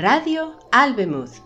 Radio Albemuth.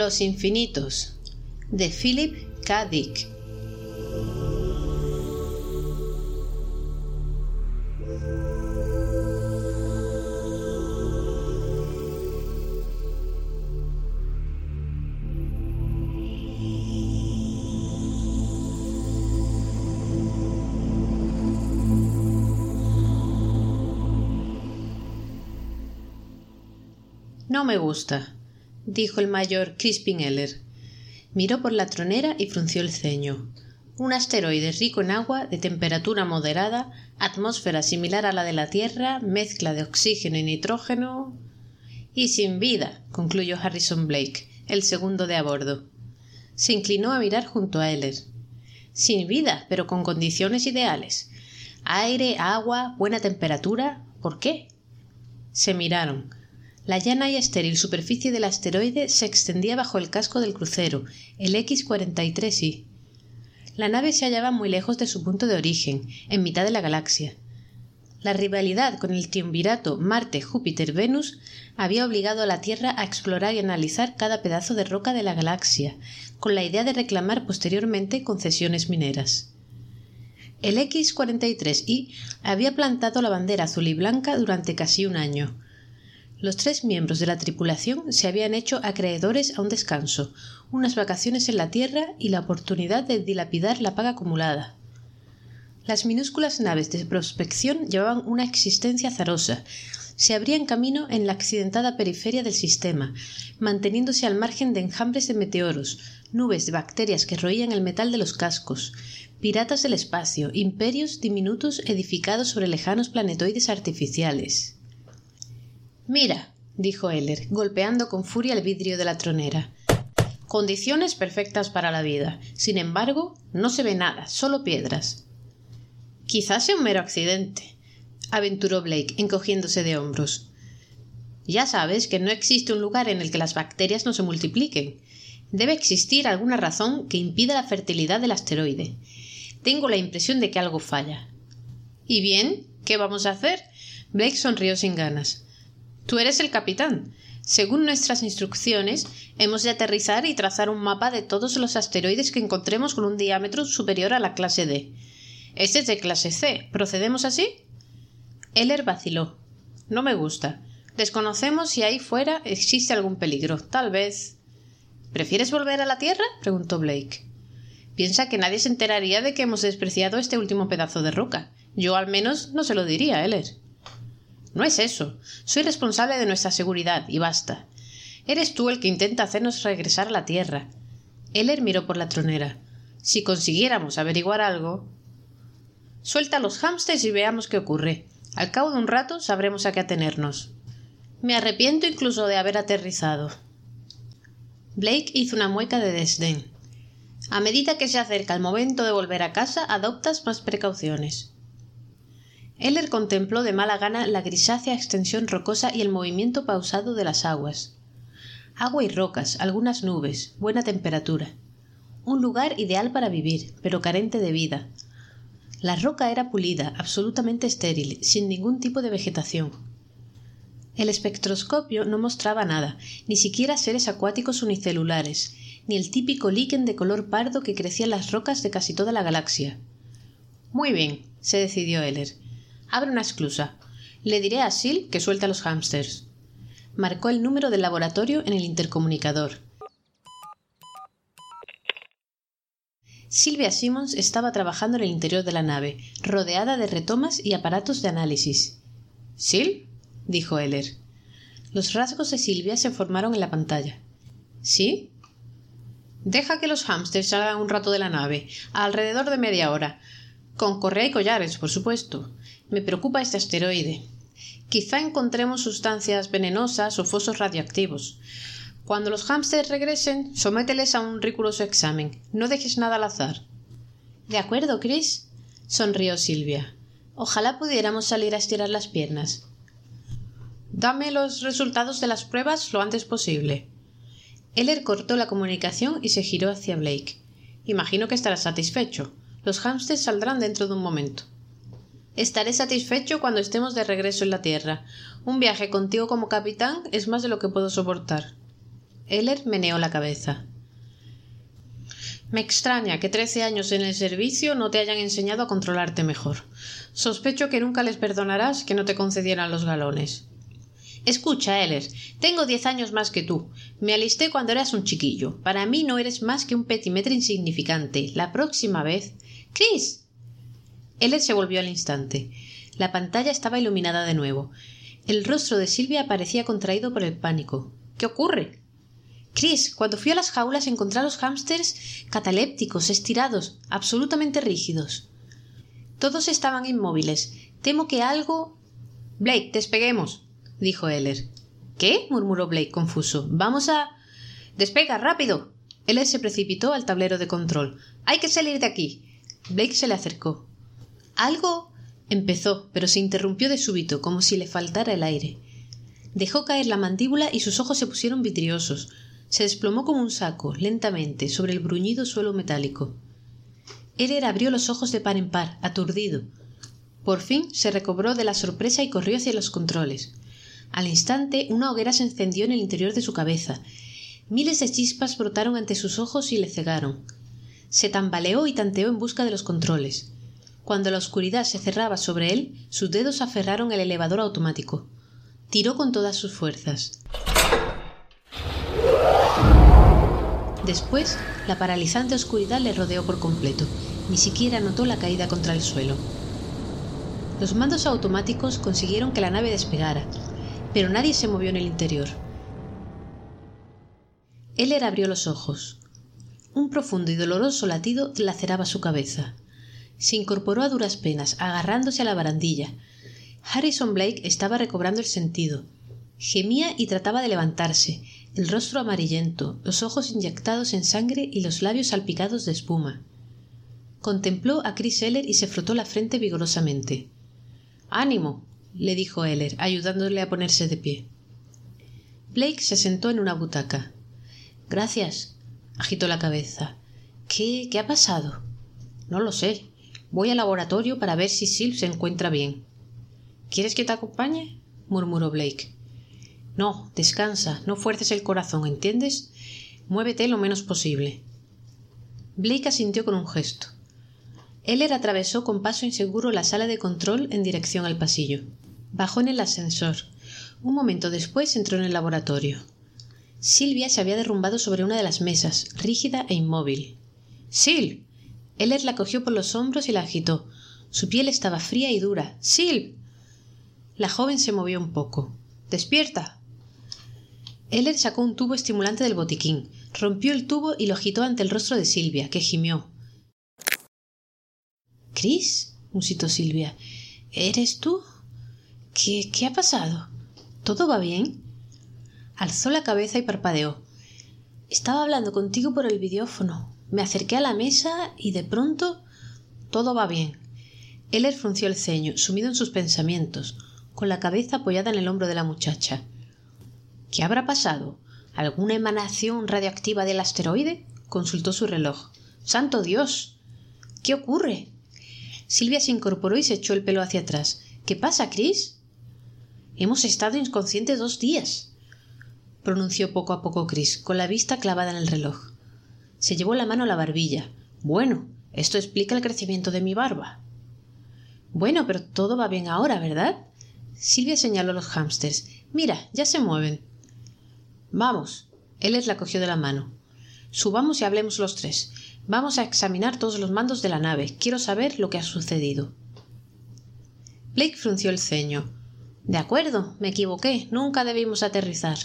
Los infinitos de Philip K. Dick. No me gusta, dijo el mayor Crispin Eller. Miró por la tronera y frunció el ceño. Un asteroide rico en agua, de temperatura moderada, atmósfera similar a la de la Tierra, mezcla de oxígeno y nitrógeno. Y sin vida, concluyó Harrison Blake, el segundo de a bordo. Se inclinó a mirar junto a Eller. Sin vida, pero con condiciones ideales. Aire, agua, buena temperatura. ¿Por qué? Se miraron. La llana y estéril superficie del asteroide se extendía bajo el casco del crucero, el X-43I. La nave se hallaba muy lejos de su punto de origen, en mitad de la galaxia. La rivalidad con el triunvirato Marte-Júpiter-Venus había obligado a la Tierra a explorar y analizar cada pedazo de roca de la galaxia, con la idea de reclamar posteriormente concesiones mineras. El X-43I había plantado la bandera azul y blanca durante casi un año, los tres miembros de la tripulación se habían hecho acreedores a un descanso, unas vacaciones en la Tierra y la oportunidad de dilapidar la paga acumulada. Las minúsculas naves de prospección llevaban una existencia azarosa, se abrían camino en la accidentada periferia del sistema, manteniéndose al margen de enjambres de meteoros, nubes de bacterias que roían el metal de los cascos, piratas del espacio, imperios diminutos edificados sobre lejanos planetoides artificiales. Mira, dijo Heller, golpeando con furia el vidrio de la tronera. Condiciones perfectas para la vida. Sin embargo, no se ve nada, solo piedras. Quizás sea un mero accidente, aventuró Blake, encogiéndose de hombros. Ya sabes que no existe un lugar en el que las bacterias no se multipliquen. Debe existir alguna razón que impida la fertilidad del asteroide. Tengo la impresión de que algo falla. ¿Y bien? ¿Qué vamos a hacer? Blake sonrió sin ganas. Tú eres el capitán. Según nuestras instrucciones, hemos de aterrizar y trazar un mapa de todos los asteroides que encontremos con un diámetro superior a la clase D. Este es de clase C. ¿Procedemos así? Eller vaciló. No me gusta. Desconocemos si ahí fuera existe algún peligro. Tal vez. ¿Prefieres volver a la Tierra? preguntó Blake. Piensa que nadie se enteraría de que hemos despreciado este último pedazo de roca. Yo al menos no se lo diría, Eller. No es eso. Soy responsable de nuestra seguridad y basta. Eres tú el que intenta hacernos regresar a la Tierra. Heller miró por la tronera. Si consiguiéramos averiguar algo. Suelta los hámsters y veamos qué ocurre. Al cabo de un rato sabremos a qué atenernos. Me arrepiento incluso de haber aterrizado. Blake hizo una mueca de desdén. A medida que se acerca el momento de volver a casa, adoptas más precauciones. Heller contempló de mala gana la grisácea extensión rocosa y el movimiento pausado de las aguas. Agua y rocas, algunas nubes, buena temperatura. Un lugar ideal para vivir, pero carente de vida. La roca era pulida, absolutamente estéril, sin ningún tipo de vegetación. El espectroscopio no mostraba nada, ni siquiera seres acuáticos unicelulares, ni el típico líquen de color pardo que crecía en las rocas de casi toda la galaxia. Muy bien, se decidió Heller. Abre una esclusa. Le diré a Sil que suelte a los hámsters. Marcó el número del laboratorio en el intercomunicador. Silvia Simmons estaba trabajando en el interior de la nave, rodeada de retomas y aparatos de análisis. ¿Sil? dijo Heller. Los rasgos de Silvia se formaron en la pantalla. ¿Sí? Deja que los hámsters salgan un rato de la nave, alrededor de media hora. Con correa y collares, por supuesto Me preocupa este asteroide. Quizá encontremos sustancias venenosas o fosos radioactivos. Cuando los hámsters regresen, somételes a un riguroso examen. No dejes nada al azar. De acuerdo, Chris, sonrió Silvia. Ojalá pudiéramos salir a estirar las piernas. Dame los resultados de las pruebas lo antes posible. Eller cortó la comunicación y se giró hacia Blake. Imagino que estará satisfecho. Los hámsters saldrán dentro de un momento. Estaré satisfecho cuando estemos de regreso en la Tierra. Un viaje contigo como capitán es más de lo que puedo soportar. Eller meneó la cabeza. Me extraña que trece años en el servicio no te hayan enseñado a controlarte mejor. Sospecho que nunca les perdonarás que no te concedieran los galones. Escucha, Eller, tengo diez años más que tú. Me alisté cuando eras un chiquillo. Para mí no eres más que un petimetre insignificante. La próxima vez. Chris. Eller se volvió al instante. La pantalla estaba iluminada de nuevo. El rostro de Silvia parecía contraído por el pánico. ¿Qué ocurre? Chris, cuando fui a las jaulas encontré a los hámsters catalépticos, estirados, absolutamente rígidos. Todos estaban inmóviles. Temo que algo. Blake, despeguemos dijo Eller. ¿Qué? murmuró Blake confuso. Vamos a. Despega, rápido. Eller se precipitó al tablero de control. Hay que salir de aquí. Blake se le acercó. Algo. empezó, pero se interrumpió de súbito, como si le faltara el aire. Dejó caer la mandíbula y sus ojos se pusieron vidriosos. Se desplomó como un saco, lentamente, sobre el bruñido suelo metálico. Eller abrió los ojos de par en par, aturdido. Por fin se recobró de la sorpresa y corrió hacia los controles. Al instante una hoguera se encendió en el interior de su cabeza. Miles de chispas brotaron ante sus ojos y le cegaron. Se tambaleó y tanteó en busca de los controles. Cuando la oscuridad se cerraba sobre él, sus dedos aferraron el elevador automático. Tiró con todas sus fuerzas. Después, la paralizante oscuridad le rodeó por completo. Ni siquiera notó la caída contra el suelo. Los mandos automáticos consiguieron que la nave despegara, pero nadie se movió en el interior. Heller abrió los ojos. Un profundo y doloroso latido laceraba su cabeza. Se incorporó a duras penas, agarrándose a la barandilla. Harrison Blake estaba recobrando el sentido. Gemía y trataba de levantarse, el rostro amarillento, los ojos inyectados en sangre y los labios salpicados de espuma. Contempló a Chris Heller y se frotó la frente vigorosamente. Ánimo, le dijo Heller, ayudándole a ponerse de pie. Blake se sentó en una butaca. Gracias. agitó la cabeza. ¿Qué. qué ha pasado? No lo sé. Voy al laboratorio para ver si Sil se encuentra bien. ¿Quieres que te acompañe? murmuró Blake. No, descansa, no fuerces el corazón, ¿entiendes? Muévete lo menos posible. Blake asintió con un gesto. Heller atravesó con paso inseguro la sala de control en dirección al pasillo. Bajó en el ascensor. Un momento después entró en el laboratorio. Silvia se había derrumbado sobre una de las mesas, rígida e inmóvil. ¡Sil! Heller la cogió por los hombros y la agitó. Su piel estaba fría y dura. ¡Sil! La joven se movió un poco. ¡Despierta! Heller sacó un tubo estimulante del botiquín, rompió el tubo y lo agitó ante el rostro de Silvia, que gimió. Cris, musitó Silvia, ¿eres tú? ¿Qué, qué ha pasado? ¿Todo va bien? Alzó la cabeza y parpadeó. Estaba hablando contigo por el videófono. Me acerqué a la mesa y de pronto todo va bien. Heller frunció el ceño, sumido en sus pensamientos, con la cabeza apoyada en el hombro de la muchacha. ¿Qué habrá pasado? ¿Alguna emanación radioactiva del asteroide? consultó su reloj. ¡Santo Dios! ¿Qué ocurre? Silvia se incorporó y se echó el pelo hacia atrás. ¿Qué pasa, Chris? Hemos estado inconscientes dos días, pronunció poco a poco Chris, con la vista clavada en el reloj. Se llevó la mano a la barbilla. Bueno, esto explica el crecimiento de mi barba. Bueno, pero todo va bien ahora, ¿verdad? Silvia señaló los hámsters. Mira, ya se mueven. Vamos. Ellis la cogió de la mano. Subamos y hablemos los tres. Vamos a examinar todos los mandos de la nave. Quiero saber lo que ha sucedido. Blake frunció el ceño. De acuerdo, me equivoqué. Nunca debimos aterrizar.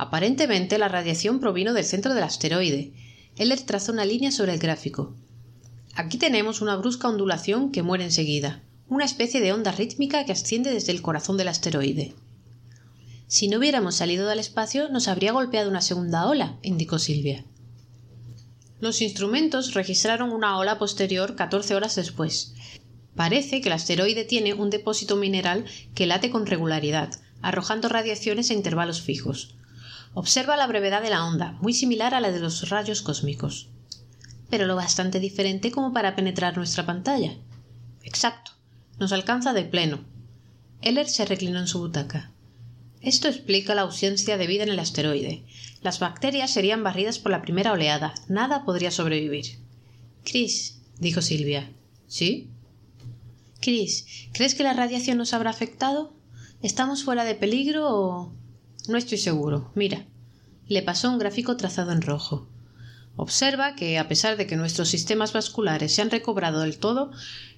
Aparentemente la radiación provino del centro del asteroide. Heller trazó una línea sobre el gráfico. Aquí tenemos una brusca ondulación que muere enseguida. una especie de onda rítmica que asciende desde el corazón del asteroide. Si no hubiéramos salido del espacio, nos habría golpeado una segunda ola, indicó Silvia. Los instrumentos registraron una ola posterior 14 horas después. Parece que el asteroide tiene un depósito mineral que late con regularidad, arrojando radiaciones a intervalos fijos. Observa la brevedad de la onda, muy similar a la de los rayos cósmicos. Pero lo bastante diferente como para penetrar nuestra pantalla. Exacto. Nos alcanza de pleno. Eller se reclinó en su butaca. Esto explica la ausencia de vida en el asteroide. Las bacterias serían barridas por la primera oleada. Nada podría sobrevivir. Chris, dijo Silvia. ¿Sí? Chris, ¿crees que la radiación nos habrá afectado? ¿Estamos fuera de peligro o.? No estoy seguro. Mira. Le pasó un gráfico trazado en rojo. Observa que, a pesar de que nuestros sistemas vasculares se han recobrado del todo,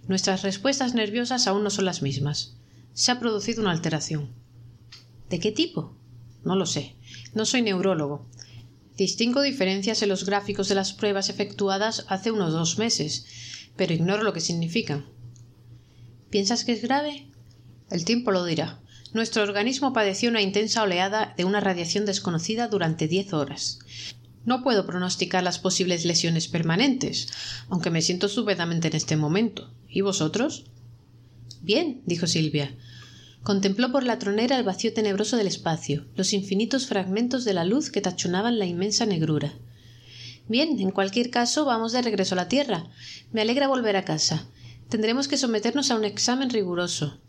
nuestras respuestas nerviosas aún no son las mismas. Se ha producido una alteración. ¿De qué tipo? No lo sé. No soy neurólogo. Distingo diferencias en los gráficos de las pruebas efectuadas hace unos dos meses, pero ignoro lo que significan. ¿Piensas que es grave? El tiempo lo dirá. Nuestro organismo padeció una intensa oleada de una radiación desconocida durante diez horas. No puedo pronosticar las posibles lesiones permanentes, aunque me siento súbitamente en este momento. ¿Y vosotros? Bien, dijo Silvia. Contempló por la tronera el vacío tenebroso del espacio, los infinitos fragmentos de la luz que tachonaban la inmensa negrura. Bien, en cualquier caso, vamos de regreso a la Tierra. Me alegra volver a casa. Tendremos que someternos a un examen riguroso.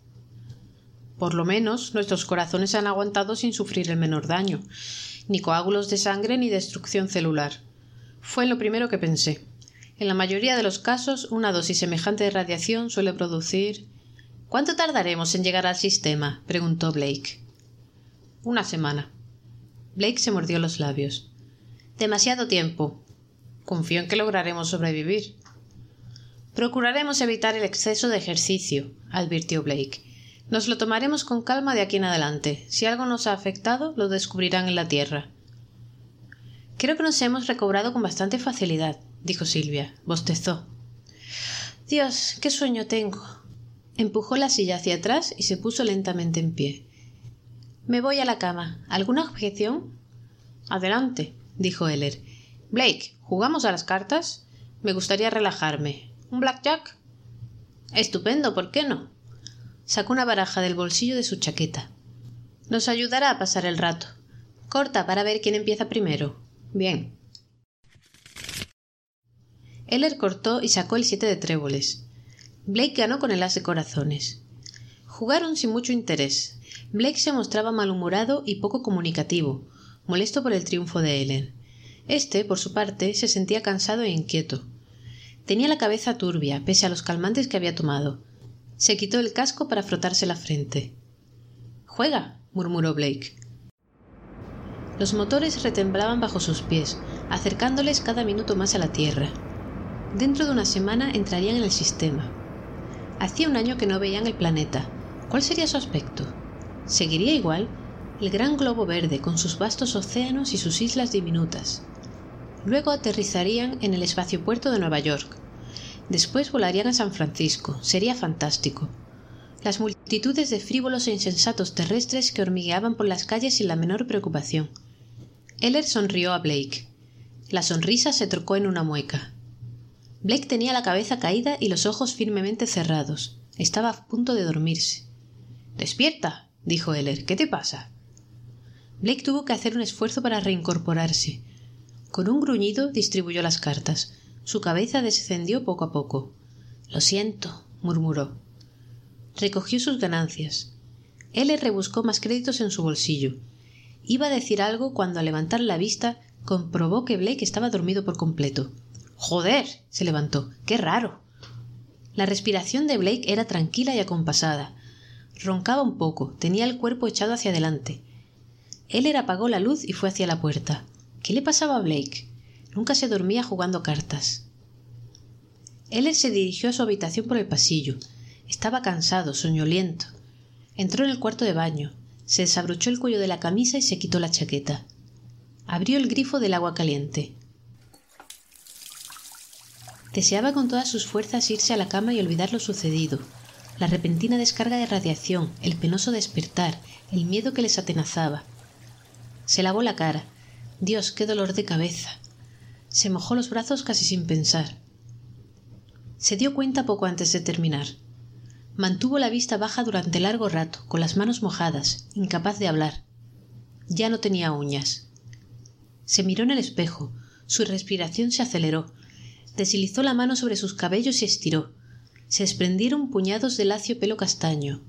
Por lo menos nuestros corazones han aguantado sin sufrir el menor daño, ni coágulos de sangre ni destrucción celular. Fue lo primero que pensé. En la mayoría de los casos, una dosis semejante de radiación suele producir. ¿Cuánto tardaremos en llegar al sistema? preguntó Blake. Una semana. Blake se mordió los labios. Demasiado tiempo. Confío en que lograremos sobrevivir. Procuraremos evitar el exceso de ejercicio, advirtió Blake. Nos lo tomaremos con calma de aquí en adelante. Si algo nos ha afectado, lo descubrirán en la Tierra. Creo que nos hemos recobrado con bastante facilidad, dijo Silvia. Bostezó. Dios, qué sueño tengo. Empujó la silla hacia atrás y se puso lentamente en pie. Me voy a la cama. ¿Alguna objeción? Adelante, dijo Heller. Blake, ¿jugamos a las cartas? Me gustaría relajarme. ¿Un blackjack? Estupendo, ¿por qué no? Sacó una baraja del bolsillo de su chaqueta. Nos ayudará a pasar el rato. Corta para ver quién empieza primero. Bien. Eller cortó y sacó el siete de tréboles. Blake ganó con el as de corazones. Jugaron sin mucho interés. Blake se mostraba malhumorado y poco comunicativo, molesto por el triunfo de Ellen. Este, por su parte, se sentía cansado e inquieto. Tenía la cabeza turbia, pese a los calmantes que había tomado, se quitó el casco para frotarse la frente. Juega, murmuró Blake. Los motores retemblaban bajo sus pies, acercándoles cada minuto más a la Tierra. Dentro de una semana entrarían en el sistema. Hacía un año que no veían el planeta. ¿Cuál sería su aspecto? ¿Seguiría igual? El gran globo verde, con sus vastos océanos y sus islas diminutas. Luego aterrizarían en el espaciopuerto de Nueva York, Después volarían a San Francisco. Sería fantástico. Las multitudes de frívolos e insensatos terrestres que hormigueaban por las calles sin la menor preocupación. Eller sonrió a Blake. La sonrisa se trocó en una mueca. Blake tenía la cabeza caída y los ojos firmemente cerrados. Estaba a punto de dormirse. Despierta, dijo Eller. ¿Qué te pasa? Blake tuvo que hacer un esfuerzo para reincorporarse. Con un gruñido distribuyó las cartas. Su cabeza descendió poco a poco. Lo siento, murmuró. Recogió sus ganancias. Él rebuscó más créditos en su bolsillo. Iba a decir algo cuando al levantar la vista comprobó que Blake estaba dormido por completo. Joder. se levantó. Qué raro. La respiración de Blake era tranquila y acompasada. Roncaba un poco, tenía el cuerpo echado hacia adelante. Él apagó la luz y fue hacia la puerta. ¿Qué le pasaba a Blake? Nunca se dormía jugando cartas. Él se dirigió a su habitación por el pasillo. Estaba cansado, soñoliento. Entró en el cuarto de baño, se desabrochó el cuello de la camisa y se quitó la chaqueta. Abrió el grifo del agua caliente. Deseaba con todas sus fuerzas irse a la cama y olvidar lo sucedido. la repentina descarga de radiación, el penoso despertar, el miedo que les atenazaba. Se lavó la cara. Dios, qué dolor de cabeza. Se mojó los brazos casi sin pensar. Se dio cuenta poco antes de terminar. Mantuvo la vista baja durante largo rato, con las manos mojadas, incapaz de hablar. Ya no tenía uñas. Se miró en el espejo. Su respiración se aceleró. Deslizó la mano sobre sus cabellos y estiró. Se desprendieron puñados de lacio pelo castaño,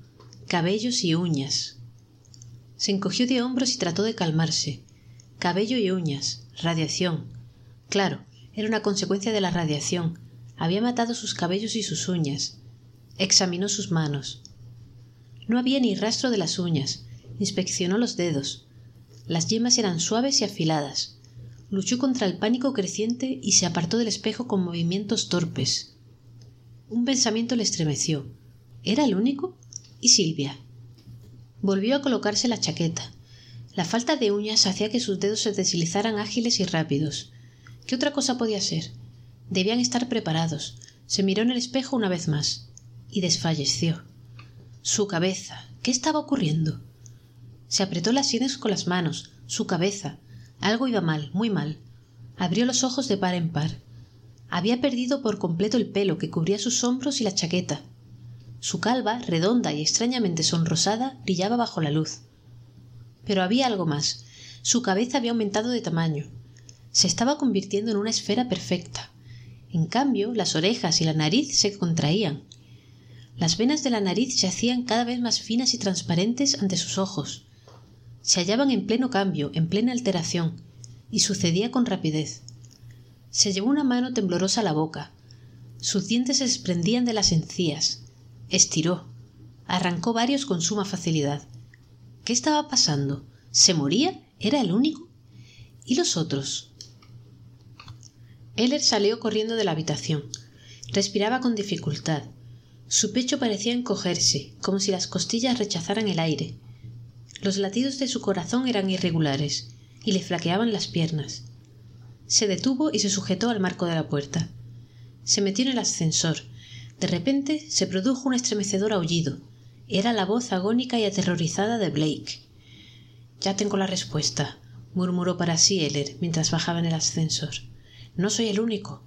cabellos y uñas. Se encogió de hombros y trató de calmarse. Cabello y uñas, radiación. Claro, era una consecuencia de la radiación. Había matado sus cabellos y sus uñas. Examinó sus manos. No había ni rastro de las uñas. Inspeccionó los dedos. Las yemas eran suaves y afiladas. Luchó contra el pánico creciente y se apartó del espejo con movimientos torpes. Un pensamiento le estremeció. ¿Era el único? ¿Y Silvia? Volvió a colocarse la chaqueta. La falta de uñas hacía que sus dedos se deslizaran ágiles y rápidos. ¿Qué otra cosa podía ser? Debían estar preparados. Se miró en el espejo una vez más y desfalleció. Su cabeza. ¿Qué estaba ocurriendo? Se apretó las sienes con las manos. Su cabeza. Algo iba mal, muy mal. Abrió los ojos de par en par. Había perdido por completo el pelo que cubría sus hombros y la chaqueta. Su calva, redonda y extrañamente sonrosada, brillaba bajo la luz. Pero había algo más. Su cabeza había aumentado de tamaño. Se estaba convirtiendo en una esfera perfecta. En cambio, las orejas y la nariz se contraían. Las venas de la nariz se hacían cada vez más finas y transparentes ante sus ojos. Se hallaban en pleno cambio, en plena alteración, y sucedía con rapidez. Se llevó una mano temblorosa a la boca. Sus dientes se desprendían de las encías. Estiró. Arrancó varios con suma facilidad. ¿Qué estaba pasando? ¿Se moría? ¿Era el único? ¿Y los otros? Heller salió corriendo de la habitación. Respiraba con dificultad. Su pecho parecía encogerse, como si las costillas rechazaran el aire. Los latidos de su corazón eran irregulares y le flaqueaban las piernas. Se detuvo y se sujetó al marco de la puerta. Se metió en el ascensor. De repente se produjo un estremecedor aullido. Era la voz agónica y aterrorizada de Blake. Ya tengo la respuesta, murmuró para sí Heller mientras bajaba en el ascensor. No soy el único.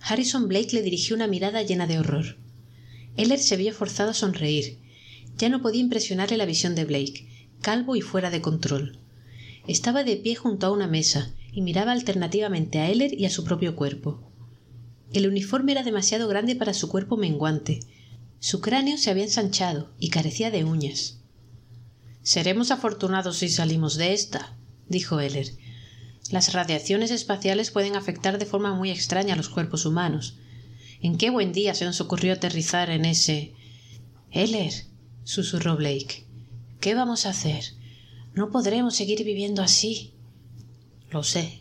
Harrison Blake le dirigió una mirada llena de horror. Heller se vio forzado a sonreír. Ya no podía impresionarle la visión de Blake, calvo y fuera de control. Estaba de pie junto a una mesa y miraba alternativamente a Heller y a su propio cuerpo. El uniforme era demasiado grande para su cuerpo menguante. Su cráneo se había ensanchado y carecía de uñas. Seremos afortunados si salimos de esta, dijo Heller. Las radiaciones espaciales pueden afectar de forma muy extraña a los cuerpos humanos, ¿En qué buen día se nos ocurrió aterrizar en ese. Heller, susurró Blake. ¿Qué vamos a hacer? No podremos seguir viviendo así. Lo sé.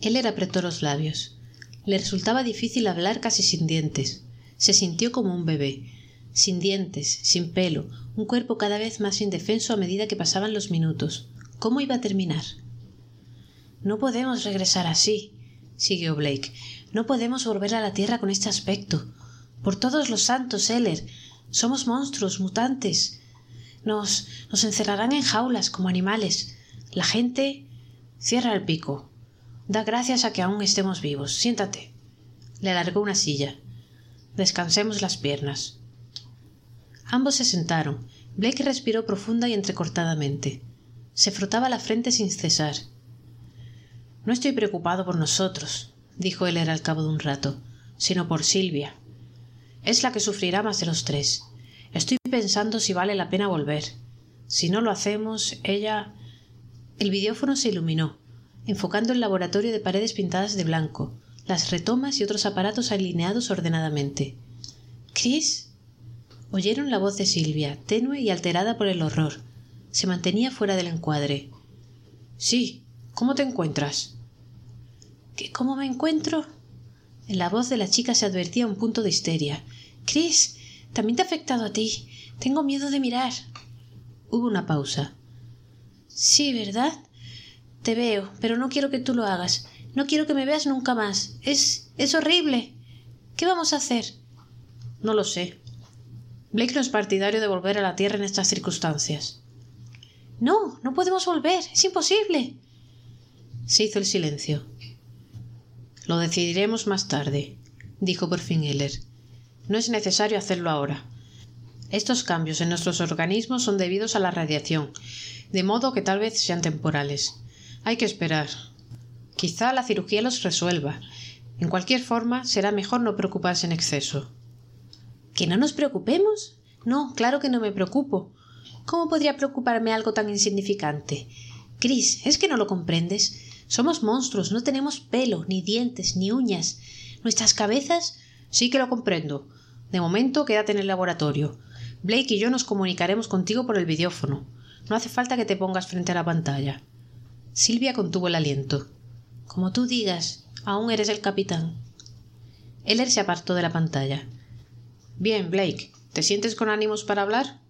Heller apretó los labios. Le resultaba difícil hablar casi sin dientes. Se sintió como un bebé, sin dientes, sin pelo, un cuerpo cada vez más indefenso a medida que pasaban los minutos. ¿Cómo iba a terminar? No podemos regresar así, siguió Blake. No podemos volver a la Tierra con este aspecto. Por todos los santos, Heller. Somos monstruos, mutantes. Nos, nos encerrarán en jaulas como animales. La gente. Cierra el pico. Da gracias a que aún estemos vivos. Siéntate. Le alargó una silla. Descansemos las piernas. Ambos se sentaron. Blake respiró profunda y entrecortadamente. Se frotaba la frente sin cesar. No estoy preocupado por nosotros, dijo Heller al cabo de un rato, sino por Silvia. Es la que sufrirá más de los tres. Estoy pensando si vale la pena volver. Si no lo hacemos, ella. El videófono se iluminó, enfocando el laboratorio de paredes pintadas de blanco, las retomas y otros aparatos alineados ordenadamente. ¿Chris? Oyeron la voz de Silvia, tenue y alterada por el horror. Se mantenía fuera del encuadre. Sí. ¿Cómo te encuentras? Cómo me encuentro? En la voz de la chica se advertía un punto de histeria. Chris, también te ha afectado a ti. Tengo miedo de mirar. Hubo una pausa. Sí, ¿verdad? Te veo, pero no quiero que tú lo hagas. No quiero que me veas nunca más. Es. es horrible. ¿Qué vamos a hacer? No lo sé. Blake no es partidario de volver a la Tierra en estas circunstancias. No, no podemos volver. Es imposible. Se hizo el silencio. Lo decidiremos más tarde, dijo por fin Heller. No es necesario hacerlo ahora. Estos cambios en nuestros organismos son debidos a la radiación, de modo que tal vez sean temporales. Hay que esperar. Quizá la cirugía los resuelva. En cualquier forma, será mejor no preocuparse en exceso. ¿Que no nos preocupemos? No, claro que no me preocupo. ¿Cómo podría preocuparme algo tan insignificante? Chris, ¿es que no lo comprendes? Somos monstruos, no tenemos pelo, ni dientes, ni uñas. Nuestras cabezas. Sí que lo comprendo. De momento, quédate en el laboratorio. Blake y yo nos comunicaremos contigo por el videófono. No hace falta que te pongas frente a la pantalla. Silvia contuvo el aliento. Como tú digas, aún eres el capitán. Heller se apartó de la pantalla. Bien, Blake, ¿te sientes con ánimos para hablar?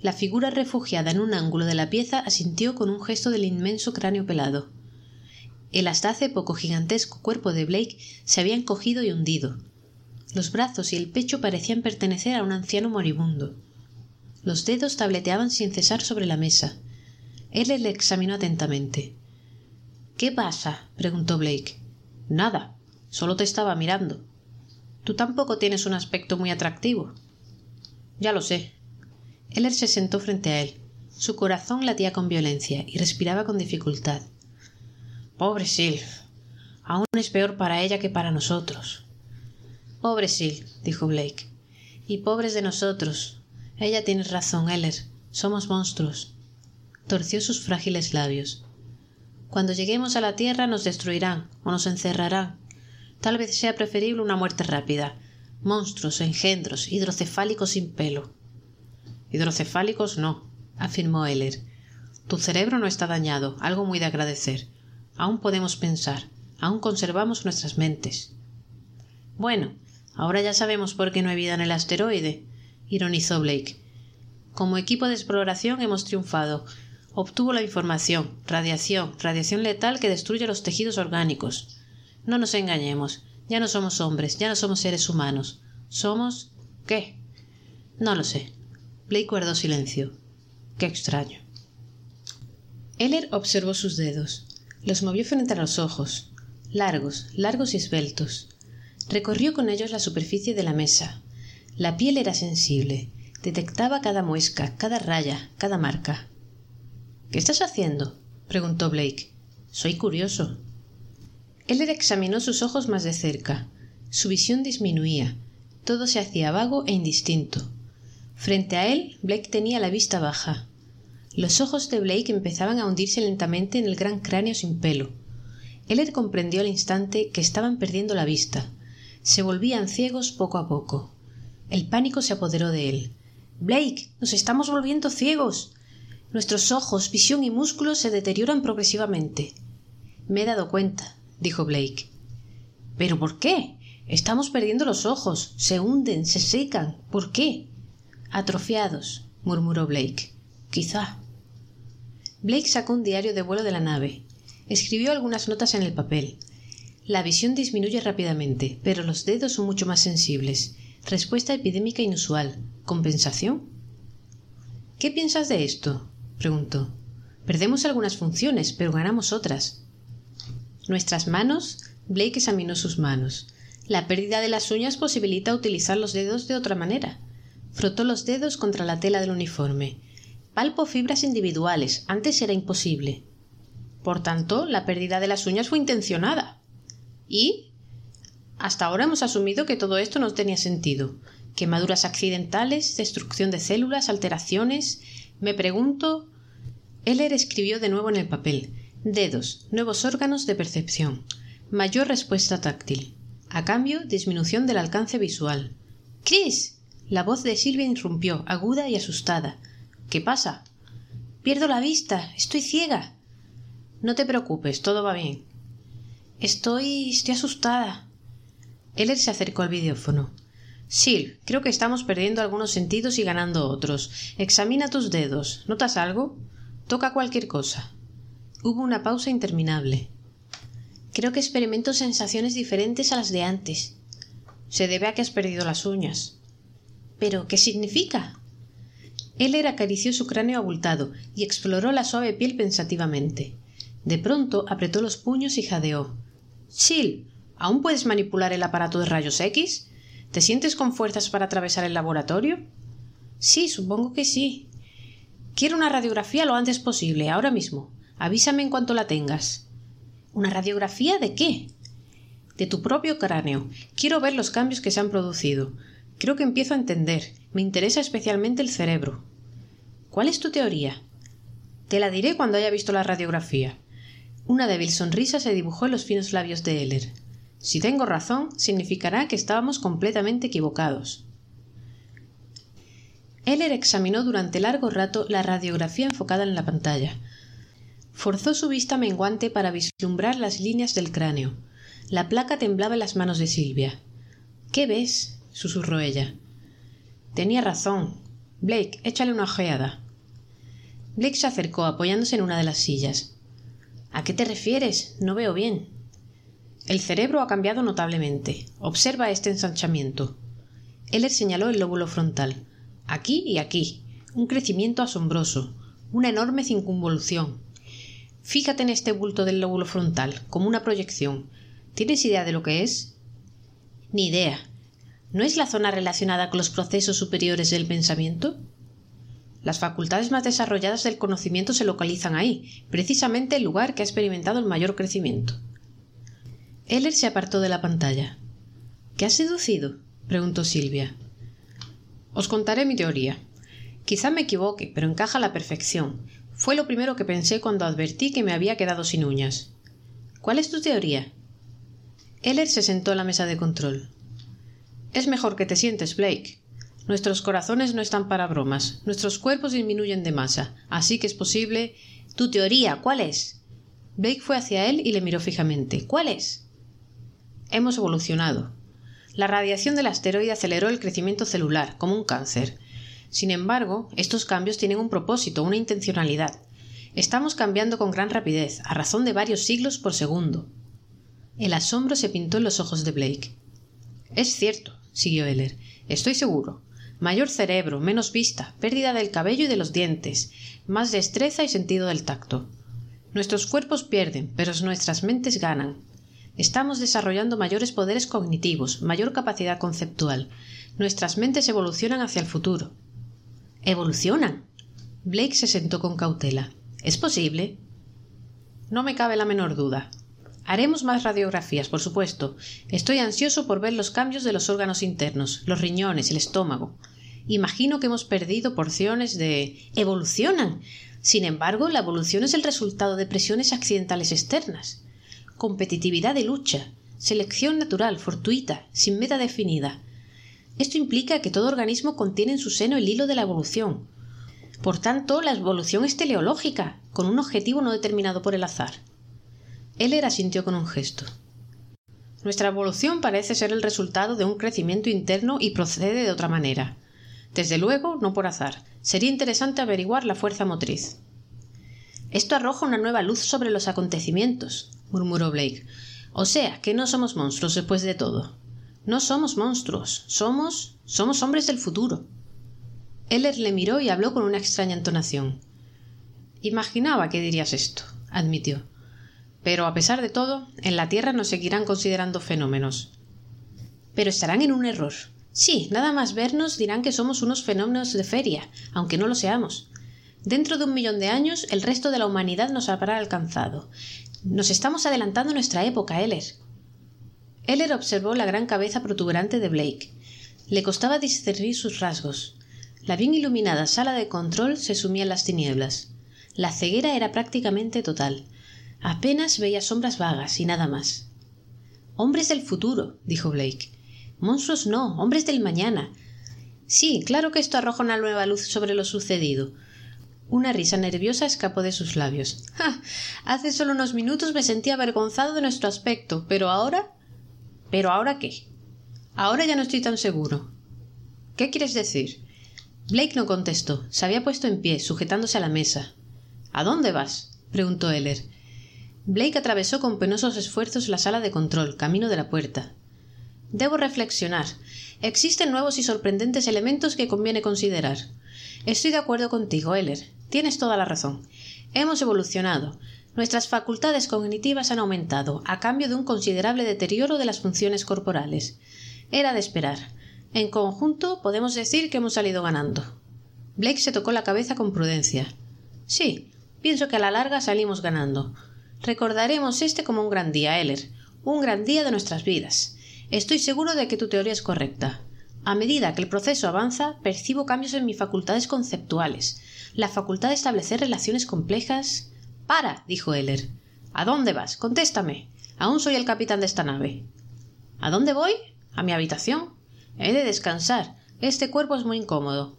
La figura refugiada en un ángulo de la pieza asintió con un gesto del inmenso cráneo pelado. El hasta hace poco gigantesco cuerpo de Blake se había encogido y hundido. Los brazos y el pecho parecían pertenecer a un anciano moribundo. Los dedos tableteaban sin cesar sobre la mesa. Él le examinó atentamente. ¿Qué pasa? preguntó Blake. Nada. Solo te estaba mirando. Tú tampoco tienes un aspecto muy atractivo. Ya lo sé. Heller se sentó frente a él. Su corazón latía con violencia y respiraba con dificultad. Pobre Sil. Aún es peor para ella que para nosotros. Pobre Sil, dijo Blake. Y pobres de nosotros. Ella tiene razón, Heller. Somos monstruos. Torció sus frágiles labios. Cuando lleguemos a la Tierra nos destruirán o nos encerrarán Tal vez sea preferible una muerte rápida. Monstruos, engendros, hidrocefálicos sin pelo. Hidrocefálicos no, afirmó Heller. Tu cerebro no está dañado, algo muy de agradecer. Aún podemos pensar, aún conservamos nuestras mentes. Bueno, ahora ya sabemos por qué no hay vida en el asteroide, ironizó Blake. Como equipo de exploración hemos triunfado. Obtuvo la información, radiación, radiación letal que destruye los tejidos orgánicos. No nos engañemos. Ya no somos hombres, ya no somos seres humanos. Somos. ¿Qué? No lo sé. Blake guardó silencio. Qué extraño. Heller observó sus dedos. Los movió frente a los ojos, largos, largos y esbeltos. Recorrió con ellos la superficie de la mesa. La piel era sensible. Detectaba cada muesca, cada raya, cada marca. ¿Qué estás haciendo? preguntó Blake. Soy curioso. Heller examinó sus ojos más de cerca. Su visión disminuía. Todo se hacía vago e indistinto. Frente a él, Blake tenía la vista baja. Los ojos de Blake empezaban a hundirse lentamente en el gran cráneo sin pelo. Heller comprendió al instante que estaban perdiendo la vista. Se volvían ciegos poco a poco. El pánico se apoderó de él. Blake, nos estamos volviendo ciegos. Nuestros ojos, visión y músculos se deterioran progresivamente. Me he dado cuenta, dijo Blake. ¿Pero por qué? Estamos perdiendo los ojos. Se hunden, se secan. ¿Por qué? Atrofiados, murmuró Blake. Quizá. Blake sacó un diario de vuelo de la nave. Escribió algunas notas en el papel. La visión disminuye rápidamente, pero los dedos son mucho más sensibles. Respuesta epidémica inusual. ¿Compensación? ¿Qué piensas de esto? preguntó. Perdemos algunas funciones, pero ganamos otras. Nuestras manos. Blake examinó sus manos. La pérdida de las uñas posibilita utilizar los dedos de otra manera. Frotó los dedos contra la tela del uniforme. Palpo fibras individuales. Antes era imposible. Por tanto, la pérdida de las uñas fue intencionada. ¿Y? Hasta ahora hemos asumido que todo esto no tenía sentido. Quemaduras accidentales, destrucción de células, alteraciones. Me pregunto. Heller escribió de nuevo en el papel. Dedos, nuevos órganos de percepción. Mayor respuesta táctil. A cambio, disminución del alcance visual. Chris. La voz de Silvia irrumpió, aguda y asustada. ¿Qué pasa? Pierdo la vista. Estoy ciega. No te preocupes, todo va bien. Estoy. estoy asustada. Heller se acercó al videófono. Sil, creo que estamos perdiendo algunos sentidos y ganando otros. Examina tus dedos. ¿Notas algo? Toca cualquier cosa. Hubo una pausa interminable. Creo que experimento sensaciones diferentes a las de antes. Se debe a que has perdido las uñas. ¿Pero qué significa? Heller acarició su cráneo abultado y exploró la suave piel pensativamente. De pronto apretó los puños y jadeó. Chill, ¿aún puedes manipular el aparato de rayos X? ¿Te sientes con fuerzas para atravesar el laboratorio? Sí, supongo que sí. Quiero una radiografía lo antes posible, ahora mismo. Avísame en cuanto la tengas. ¿Una radiografía de qué? De tu propio cráneo. Quiero ver los cambios que se han producido. Creo que empiezo a entender. Me interesa especialmente el cerebro. ¿Cuál es tu teoría? Te la diré cuando haya visto la radiografía. Una débil sonrisa se dibujó en los finos labios de Heller. Si tengo razón, significará que estábamos completamente equivocados. Heller examinó durante largo rato la radiografía enfocada en la pantalla. Forzó su vista menguante para vislumbrar las líneas del cráneo. La placa temblaba en las manos de Silvia. ¿Qué ves? susurró ella. Tenía razón. Blake, échale una ojeada. Se acercó, apoyándose en una de las sillas. ¿A qué te refieres? No veo bien. El cerebro ha cambiado notablemente. Observa este ensanchamiento. Heller señaló el lóbulo frontal aquí y aquí, un crecimiento asombroso, una enorme circunvolución. Fíjate en este bulto del lóbulo frontal, como una proyección. ¿Tienes idea de lo que es? Ni idea. ¿No es la zona relacionada con los procesos superiores del pensamiento? Las facultades más desarrolladas del conocimiento se localizan ahí, precisamente el lugar que ha experimentado el mayor crecimiento. Heller se apartó de la pantalla. ¿Qué has seducido? preguntó Silvia. Os contaré mi teoría. Quizá me equivoque, pero encaja a la perfección. Fue lo primero que pensé cuando advertí que me había quedado sin uñas. ¿Cuál es tu teoría? Heller se sentó a la mesa de control. Es mejor que te sientes, Blake. Nuestros corazones no están para bromas. Nuestros cuerpos disminuyen de masa. Así que es posible. Tu teoría, ¿cuál es? Blake fue hacia él y le miró fijamente. ¿Cuál es? Hemos evolucionado. La radiación del asteroide aceleró el crecimiento celular, como un cáncer. Sin embargo, estos cambios tienen un propósito, una intencionalidad. Estamos cambiando con gran rapidez, a razón de varios siglos por segundo. El asombro se pintó en los ojos de Blake. Es cierto, siguió Heller. Estoy seguro. Mayor cerebro, menos vista, pérdida del cabello y de los dientes, más destreza y sentido del tacto. Nuestros cuerpos pierden, pero nuestras mentes ganan. Estamos desarrollando mayores poderes cognitivos, mayor capacidad conceptual. Nuestras mentes evolucionan hacia el futuro. ¿Evolucionan? Blake se sentó con cautela. ¿Es posible? No me cabe la menor duda. Haremos más radiografías, por supuesto. Estoy ansioso por ver los cambios de los órganos internos, los riñones, el estómago. Imagino que hemos perdido porciones de. evolucionan. Sin embargo, la evolución es el resultado de presiones accidentales externas competitividad de lucha, selección natural, fortuita, sin meta definida. Esto implica que todo organismo contiene en su seno el hilo de la evolución. Por tanto, la evolución es teleológica, con un objetivo no determinado por el azar. Él asintió con un gesto. Nuestra evolución parece ser el resultado de un crecimiento interno y procede de otra manera. Desde luego, no por azar. Sería interesante averiguar la fuerza motriz. Esto arroja una nueva luz sobre los acontecimientos, murmuró Blake. O sea, que no somos monstruos después de todo. No somos monstruos, somos. somos hombres del futuro. Heller le miró y habló con una extraña entonación. Imaginaba que dirías esto, admitió. Pero a pesar de todo, en la Tierra nos seguirán considerando fenómenos. Pero estarán en un error. Sí, nada más vernos dirán que somos unos fenómenos de feria, aunque no lo seamos. Dentro de un millón de años el resto de la humanidad nos habrá alcanzado. Nos estamos adelantando nuestra época, Heller. Heller observó la gran cabeza protuberante de Blake. Le costaba discernir sus rasgos. La bien iluminada sala de control se sumía en las tinieblas. La ceguera era prácticamente total. Apenas veía sombras vagas y nada más. Hombres del futuro, dijo Blake. Monstruos no, hombres del mañana. Sí, claro que esto arroja una nueva luz sobre lo sucedido, una risa nerviosa escapó de sus labios. ¡Ja! Hace solo unos minutos me sentía avergonzado de nuestro aspecto, pero ahora. ¿Pero ahora qué? Ahora ya no estoy tan seguro. ¿Qué quieres decir? Blake no contestó. Se había puesto en pie, sujetándose a la mesa. ¿A dónde vas? preguntó Heller. Blake atravesó con penosos esfuerzos la sala de control, camino de la puerta. Debo reflexionar. Existen nuevos y sorprendentes elementos que conviene considerar. Estoy de acuerdo contigo, Heller. Tienes toda la razón. Hemos evolucionado. Nuestras facultades cognitivas han aumentado, a cambio de un considerable deterioro de las funciones corporales. Era de esperar. En conjunto podemos decir que hemos salido ganando. Blake se tocó la cabeza con prudencia. Sí, pienso que a la larga salimos ganando. Recordaremos este como un gran día, Heller, un gran día de nuestras vidas. Estoy seguro de que tu teoría es correcta. A medida que el proceso avanza, percibo cambios en mis facultades conceptuales, la facultad de establecer relaciones complejas. Para, dijo Heller. ¿A dónde vas? Contéstame. Aún soy el capitán de esta nave. ¿A dónde voy? A mi habitación. He de descansar. Este cuerpo es muy incómodo.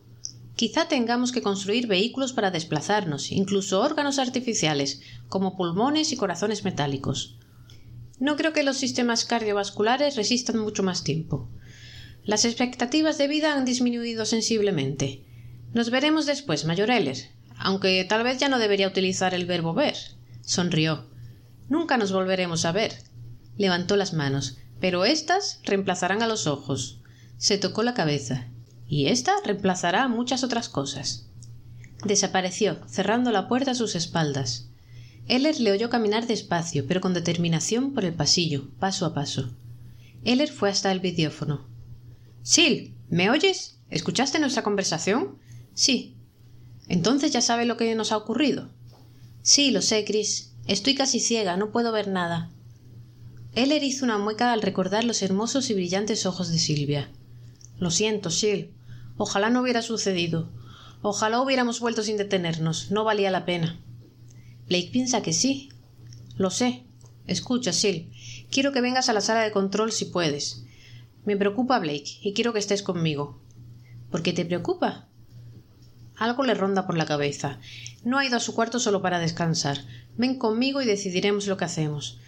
Quizá tengamos que construir vehículos para desplazarnos, incluso órganos artificiales, como pulmones y corazones metálicos. No creo que los sistemas cardiovasculares resistan mucho más tiempo. Las expectativas de vida han disminuido sensiblemente. Nos veremos después, mayor Heller, aunque tal vez ya no debería utilizar el verbo ver. Sonrió. Nunca nos volveremos a ver. Levantó las manos, pero éstas reemplazarán a los ojos. Se tocó la cabeza. Y ésta reemplazará muchas otras cosas. Desapareció, cerrando la puerta a sus espaldas. Heller le oyó caminar despacio, pero con determinación por el pasillo, paso a paso. Heller fue hasta el videófono. Sil, ¿me oyes? ¿Escuchaste nuestra conversación? Sí. Entonces ya sabe lo que nos ha ocurrido. Sí, lo sé, Chris. Estoy casi ciega, no puedo ver nada. Heller hizo una mueca al recordar los hermosos y brillantes ojos de Silvia. Lo siento, Sil. Ojalá no hubiera sucedido. Ojalá hubiéramos vuelto sin detenernos. No valía la pena. Blake piensa que sí. Lo sé. Escucha, Sil. Quiero que vengas a la sala de control si puedes. Me preocupa Blake y quiero que estés conmigo. ¿Por qué te preocupa? Algo le ronda por la cabeza. No ha ido a su cuarto solo para descansar. Ven conmigo y decidiremos lo que hacemos.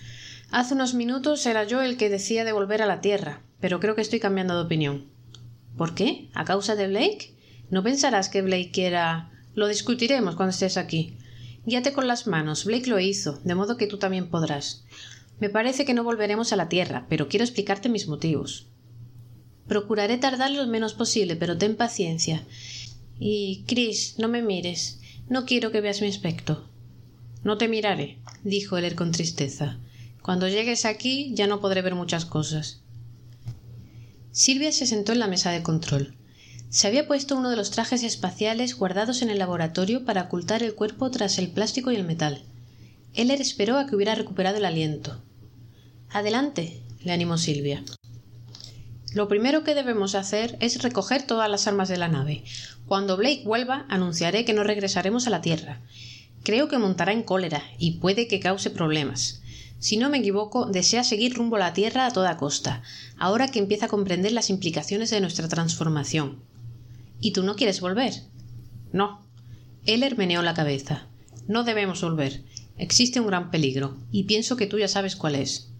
Hace unos minutos era yo el que decía de volver a la Tierra, pero creo que estoy cambiando de opinión. ¿Por qué? ¿A causa de Blake? No pensarás que Blake quiera. Lo discutiremos cuando estés aquí. Guíate con las manos. Blake lo hizo, de modo que tú también podrás. Me parece que no volveremos a la Tierra, pero quiero explicarte mis motivos. Procuraré tardar lo menos posible, pero ten paciencia. Y, Chris, no me mires. No quiero que veas mi aspecto. No te miraré, dijo Heller con tristeza. Cuando llegues aquí ya no podré ver muchas cosas. Silvia se sentó en la mesa de control. Se había puesto uno de los trajes espaciales guardados en el laboratorio para ocultar el cuerpo tras el plástico y el metal. Heller esperó a que hubiera recuperado el aliento. Adelante, le animó Silvia. Lo primero que debemos hacer es recoger todas las armas de la nave. Cuando Blake vuelva, anunciaré que no regresaremos a la Tierra. Creo que montará en cólera y puede que cause problemas. Si no me equivoco, desea seguir rumbo a la Tierra a toda costa, ahora que empieza a comprender las implicaciones de nuestra transformación. ¿Y tú no quieres volver? No. Heller meneó la cabeza. No debemos volver. Existe un gran peligro, y pienso que tú ya sabes cuál es.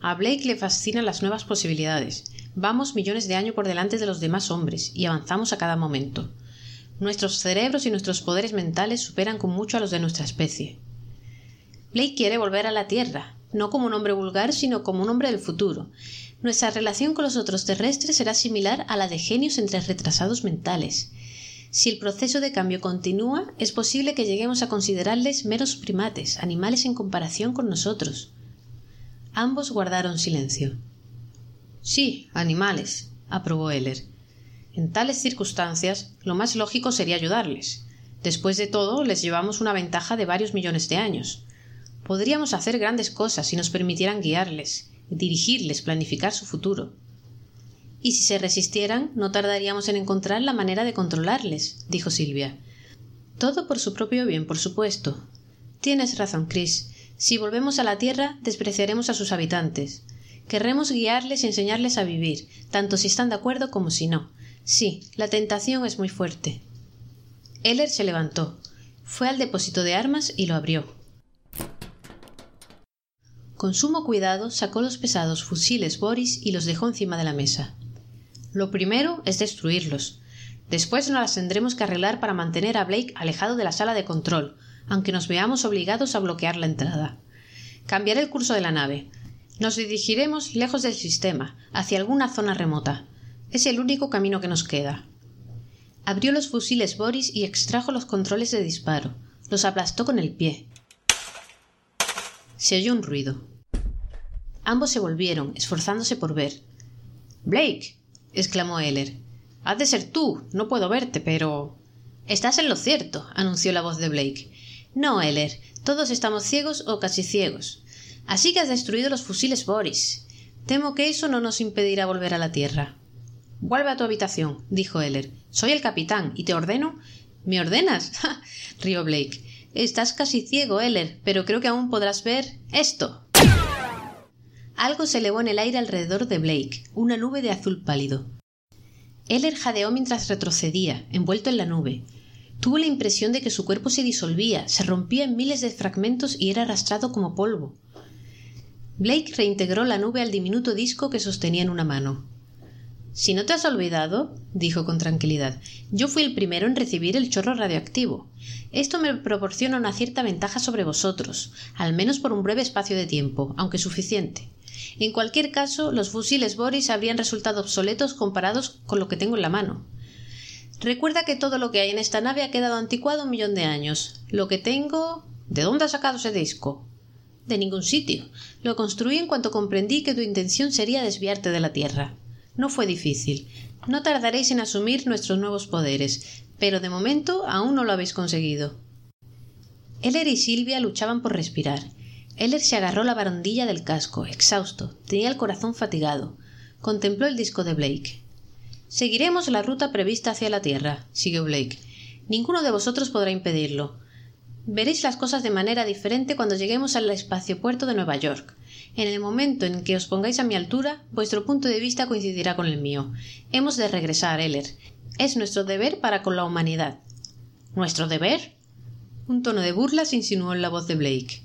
A Blake le fascinan las nuevas posibilidades. Vamos millones de años por delante de los demás hombres, y avanzamos a cada momento. Nuestros cerebros y nuestros poderes mentales superan con mucho a los de nuestra especie. Blake quiere volver a la Tierra, no como un hombre vulgar, sino como un hombre del futuro, nuestra relación con los otros terrestres será similar a la de genios entre retrasados mentales. Si el proceso de cambio continúa, es posible que lleguemos a considerarles meros primates, animales en comparación con nosotros. Ambos guardaron silencio. Sí, animales, aprobó Heller. En tales circunstancias, lo más lógico sería ayudarles. Después de todo, les llevamos una ventaja de varios millones de años. Podríamos hacer grandes cosas si nos permitieran guiarles, dirigirles, planificar su futuro. Y si se resistieran, no tardaríamos en encontrar la manera de controlarles, dijo Silvia. Todo por su propio bien, por supuesto. Tienes razón, Chris. Si volvemos a la Tierra, despreciaremos a sus habitantes. Querremos guiarles y enseñarles a vivir, tanto si están de acuerdo como si no. Sí, la tentación es muy fuerte. Heller se levantó, fue al depósito de armas y lo abrió. Con sumo cuidado sacó los pesados fusiles Boris y los dejó encima de la mesa. Lo primero es destruirlos. Después nos las tendremos que arreglar para mantener a Blake alejado de la sala de control, aunque nos veamos obligados a bloquear la entrada. Cambiaré el curso de la nave. Nos dirigiremos lejos del sistema, hacia alguna zona remota. Es el único camino que nos queda. Abrió los fusiles Boris y extrajo los controles de disparo. Los aplastó con el pie. Se oyó un ruido. Ambos se volvieron, esforzándose por ver. Blake. exclamó Heller. Has de ser tú. No puedo verte, pero. Estás en lo cierto, anunció la voz de Blake. No, Heller. Todos estamos ciegos o casi ciegos. Así que has destruido los fusiles Boris. Temo que eso no nos impedirá volver a la Tierra. Vuelve a tu habitación, dijo Heller. Soy el capitán y te ordeno. ¿Me ordenas? rió Blake. Estás casi ciego, Heller, pero creo que aún podrás ver esto. Algo se elevó en el aire alrededor de Blake, una nube de azul pálido. Heller jadeó mientras retrocedía, envuelto en la nube. Tuvo la impresión de que su cuerpo se disolvía, se rompía en miles de fragmentos y era arrastrado como polvo. Blake reintegró la nube al diminuto disco que sostenía en una mano. Si no te has olvidado, dijo con tranquilidad, yo fui el primero en recibir el chorro radioactivo. Esto me proporciona una cierta ventaja sobre vosotros, al menos por un breve espacio de tiempo, aunque suficiente. En cualquier caso, los fusiles Boris habrían resultado obsoletos comparados con lo que tengo en la mano. Recuerda que todo lo que hay en esta nave ha quedado anticuado un millón de años. Lo que tengo. ¿De dónde has sacado ese disco? De ningún sitio. Lo construí en cuanto comprendí que tu intención sería desviarte de la Tierra. No fue difícil. No tardaréis en asumir nuestros nuevos poderes, pero de momento aún no lo habéis conseguido. Heller y Silvia luchaban por respirar. Heller se agarró la barandilla del casco, exhausto, tenía el corazón fatigado. Contempló el disco de Blake. Seguiremos la ruta prevista hacia la Tierra, siguió Blake. Ninguno de vosotros podrá impedirlo. Veréis las cosas de manera diferente cuando lleguemos al espaciopuerto de Nueva York. En el momento en que os pongáis a mi altura, vuestro punto de vista coincidirá con el mío. Hemos de regresar, Heller. Es nuestro deber para con la humanidad. ¿Nuestro deber? Un tono de burla se insinuó en la voz de Blake.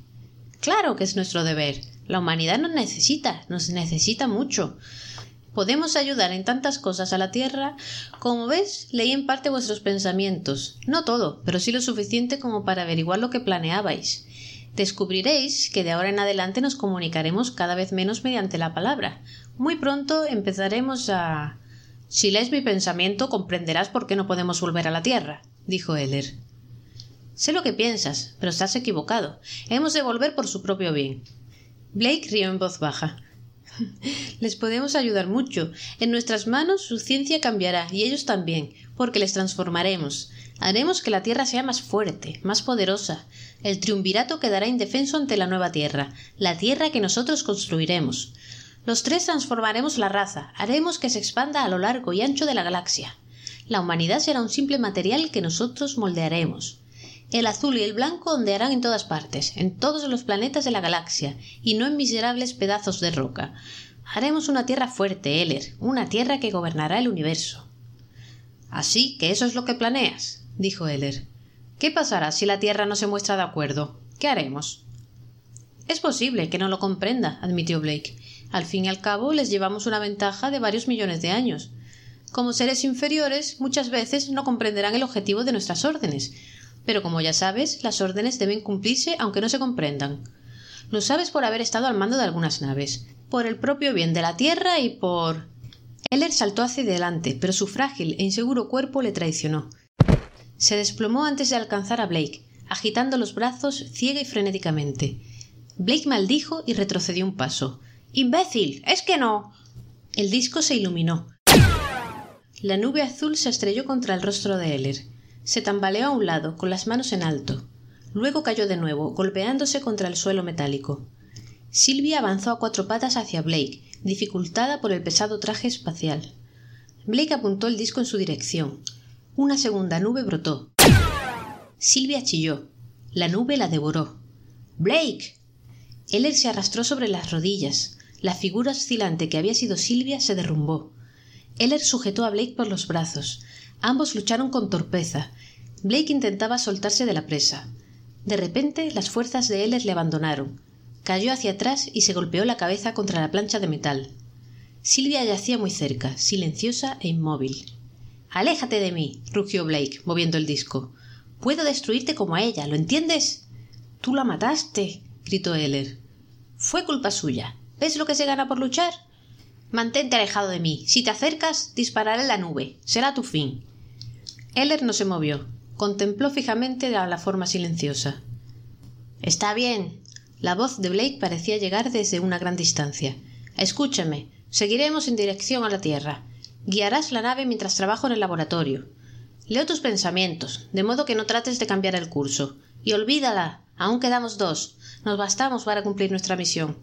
Claro que es nuestro deber. La humanidad nos necesita, nos necesita mucho. Podemos ayudar en tantas cosas a la Tierra. Como ves, leí en parte vuestros pensamientos. No todo, pero sí lo suficiente como para averiguar lo que planeabais. Descubriréis que de ahora en adelante nos comunicaremos cada vez menos mediante la palabra. Muy pronto empezaremos a. Si lees mi pensamiento, comprenderás por qué no podemos volver a la Tierra, dijo Heller. Sé lo que piensas, pero estás equivocado. Hemos de volver por su propio bien. Blake rió en voz baja. Les podemos ayudar mucho. En nuestras manos su ciencia cambiará y ellos también, porque les transformaremos. Haremos que la Tierra sea más fuerte, más poderosa. El triunvirato quedará indefenso ante la nueva Tierra, la Tierra que nosotros construiremos. Los tres transformaremos la raza, haremos que se expanda a lo largo y ancho de la galaxia. La humanidad será un simple material que nosotros moldearemos. El azul y el blanco ondearán en todas partes, en todos los planetas de la galaxia, y no en miserables pedazos de roca. Haremos una tierra fuerte, Heller, una tierra que gobernará el universo. Así que eso es lo que planeas, dijo Heller. ¿Qué pasará si la Tierra no se muestra de acuerdo? ¿Qué haremos? Es posible que no lo comprenda, admitió Blake. Al fin y al cabo les llevamos una ventaja de varios millones de años. Como seres inferiores, muchas veces no comprenderán el objetivo de nuestras órdenes, pero como ya sabes, las órdenes deben cumplirse aunque no se comprendan. Lo sabes por haber estado al mando de algunas naves, por el propio bien de la Tierra y por. Heller saltó hacia adelante, pero su frágil e inseguro cuerpo le traicionó. Se desplomó antes de alcanzar a Blake, agitando los brazos ciega y frenéticamente. Blake maldijo y retrocedió un paso. ¡Imbécil! ¡Es que no! El disco se iluminó. La nube azul se estrelló contra el rostro de Heller. Se tambaleó a un lado, con las manos en alto. Luego cayó de nuevo, golpeándose contra el suelo metálico. Silvia avanzó a cuatro patas hacia Blake, dificultada por el pesado traje espacial. Blake apuntó el disco en su dirección. Una segunda nube brotó. Silvia chilló. La nube la devoró. Blake. Heller se arrastró sobre las rodillas. La figura oscilante que había sido Silvia se derrumbó. Heller sujetó a Blake por los brazos. Ambos lucharon con torpeza. Blake intentaba soltarse de la presa. De repente las fuerzas de Heller le abandonaron. Cayó hacia atrás y se golpeó la cabeza contra la plancha de metal. Silvia yacía muy cerca, silenciosa e inmóvil. Aléjate de mí, rugió Blake, moviendo el disco. Puedo destruirte como a ella, ¿lo entiendes? Tú la mataste, gritó Heller. Fue culpa suya. ¿Ves lo que se gana por luchar? Mantente alejado de mí. Si te acercas, dispararé la nube. Será tu fin. Eller no se movió. Contempló fijamente a la forma silenciosa. Está bien. La voz de Blake parecía llegar desde una gran distancia. Escúchame. Seguiremos en dirección a la Tierra. Guiarás la nave mientras trabajo en el laboratorio. Leo tus pensamientos, de modo que no trates de cambiar el curso. Y olvídala. Aún quedamos dos. Nos bastamos para cumplir nuestra misión.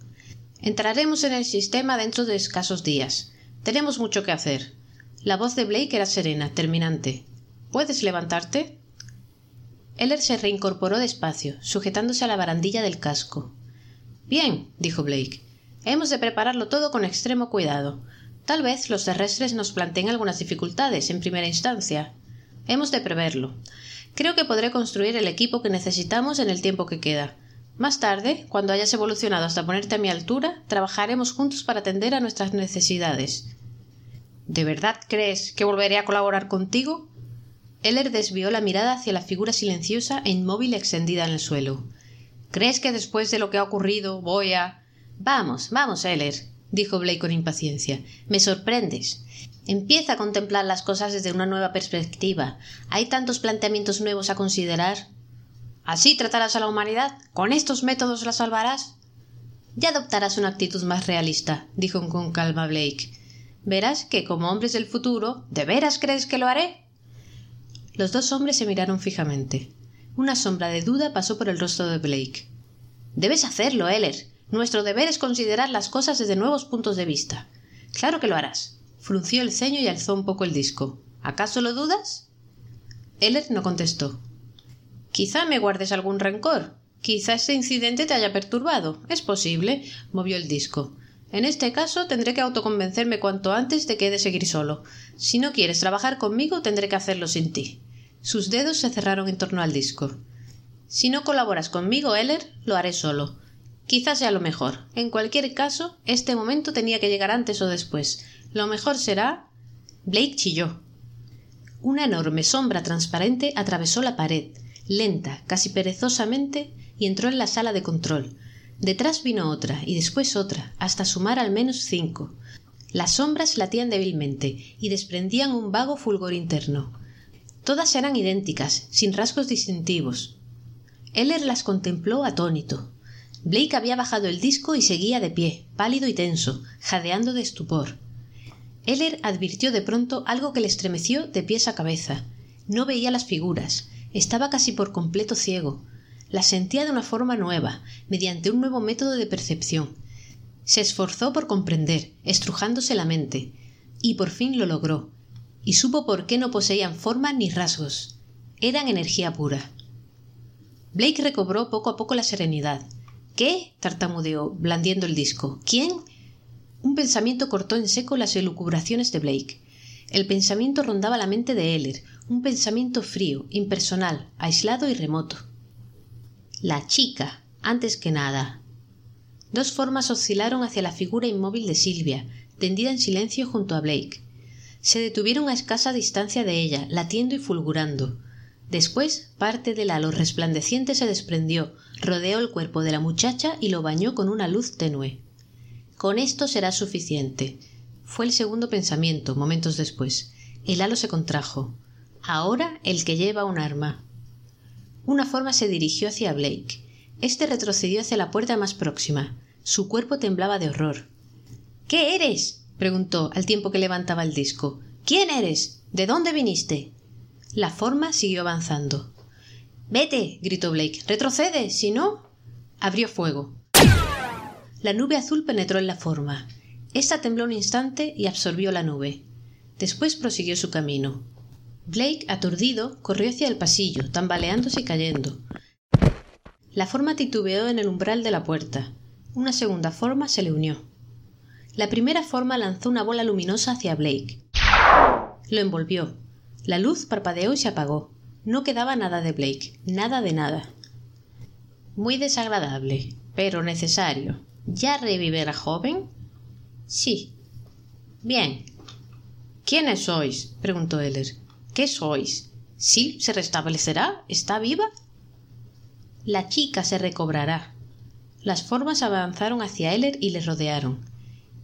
Entraremos en el sistema dentro de escasos días. Tenemos mucho que hacer. La voz de Blake era serena, terminante. ¿Puedes levantarte? Eller se reincorporó despacio, sujetándose a la barandilla del casco. Bien, dijo Blake. Hemos de prepararlo todo con extremo cuidado. Tal vez los terrestres nos planteen algunas dificultades en primera instancia. Hemos de preverlo. Creo que podré construir el equipo que necesitamos en el tiempo que queda. Más tarde, cuando hayas evolucionado hasta ponerte a mi altura, trabajaremos juntos para atender a nuestras necesidades. ¿De verdad crees que volveré a colaborar contigo? Eller desvió la mirada hacia la figura silenciosa e inmóvil extendida en el suelo. ¿Crees que después de lo que ha ocurrido voy a. Vamos, vamos, Eller, dijo Blake con impaciencia. Me sorprendes. Empieza a contemplar las cosas desde una nueva perspectiva. Hay tantos planteamientos nuevos a considerar. ¿Así tratarás a la humanidad? ¿Con estos métodos la salvarás? Ya adoptarás una actitud más realista, dijo con calma Blake. Verás que, como hombres del futuro, ¿de veras crees que lo haré? Los dos hombres se miraron fijamente. Una sombra de duda pasó por el rostro de Blake. Debes hacerlo, Eller. Nuestro deber es considerar las cosas desde nuevos puntos de vista. Claro que lo harás. Frunció el ceño y alzó un poco el disco. ¿Acaso lo dudas? Eller no contestó. Quizá me guardes algún rencor. Quizá este incidente te haya perturbado. Es posible. movió el disco. En este caso tendré que autoconvencerme cuanto antes de que he de seguir solo. Si no quieres trabajar conmigo, tendré que hacerlo sin ti. Sus dedos se cerraron en torno al disco. Si no colaboras conmigo, Eller, lo haré solo. Quizá sea lo mejor. En cualquier caso, este momento tenía que llegar antes o después. Lo mejor será. Blake chilló. Una enorme sombra transparente atravesó la pared lenta, casi perezosamente, y entró en la sala de control. Detrás vino otra, y después otra, hasta sumar al menos cinco. Las sombras latían débilmente y desprendían un vago fulgor interno. Todas eran idénticas, sin rasgos distintivos. Eller las contempló atónito. Blake había bajado el disco y seguía de pie, pálido y tenso, jadeando de estupor. Eller advirtió de pronto algo que le estremeció de pies a cabeza. No veía las figuras, estaba casi por completo ciego. La sentía de una forma nueva, mediante un nuevo método de percepción. Se esforzó por comprender, estrujándose la mente, y por fin lo logró, y supo por qué no poseían forma ni rasgos. Eran energía pura. Blake recobró poco a poco la serenidad. ¿Qué? tartamudeó, blandiendo el disco. ¿Quién? Un pensamiento cortó en seco las elucubraciones de Blake. El pensamiento rondaba la mente de Heller, un pensamiento frío, impersonal, aislado y remoto. La chica, antes que nada. Dos formas oscilaron hacia la figura inmóvil de Silvia, tendida en silencio junto a Blake. Se detuvieron a escasa distancia de ella, latiendo y fulgurando. Después, parte del halo resplandeciente se desprendió, rodeó el cuerpo de la muchacha y lo bañó con una luz tenue. Con esto será suficiente. Fue el segundo pensamiento, momentos después. El halo se contrajo ahora el que lleva un arma. Una forma se dirigió hacia Blake. Este retrocedió hacia la puerta más próxima. Su cuerpo temblaba de horror. ¿Qué eres? preguntó al tiempo que levantaba el disco. ¿Quién eres? ¿De dónde viniste? La forma siguió avanzando. Vete. gritó Blake. Retrocede. Si no. abrió fuego. La nube azul penetró en la forma. Esta tembló un instante y absorbió la nube. Después prosiguió su camino. Blake, aturdido, corrió hacia el pasillo, tambaleándose y cayendo. La forma titubeó en el umbral de la puerta. Una segunda forma se le unió. La primera forma lanzó una bola luminosa hacia Blake. Lo envolvió. La luz parpadeó y se apagó. No quedaba nada de Blake, nada de nada. Muy desagradable, pero necesario. ¿Ya revive la joven? Sí. Bien. ¿Quiénes sois? preguntó Heller. ¿Qué sois? ¿Sí? ¿Se restablecerá? ¿Está viva? La chica se recobrará. Las formas avanzaron hacia Eller y le rodearon.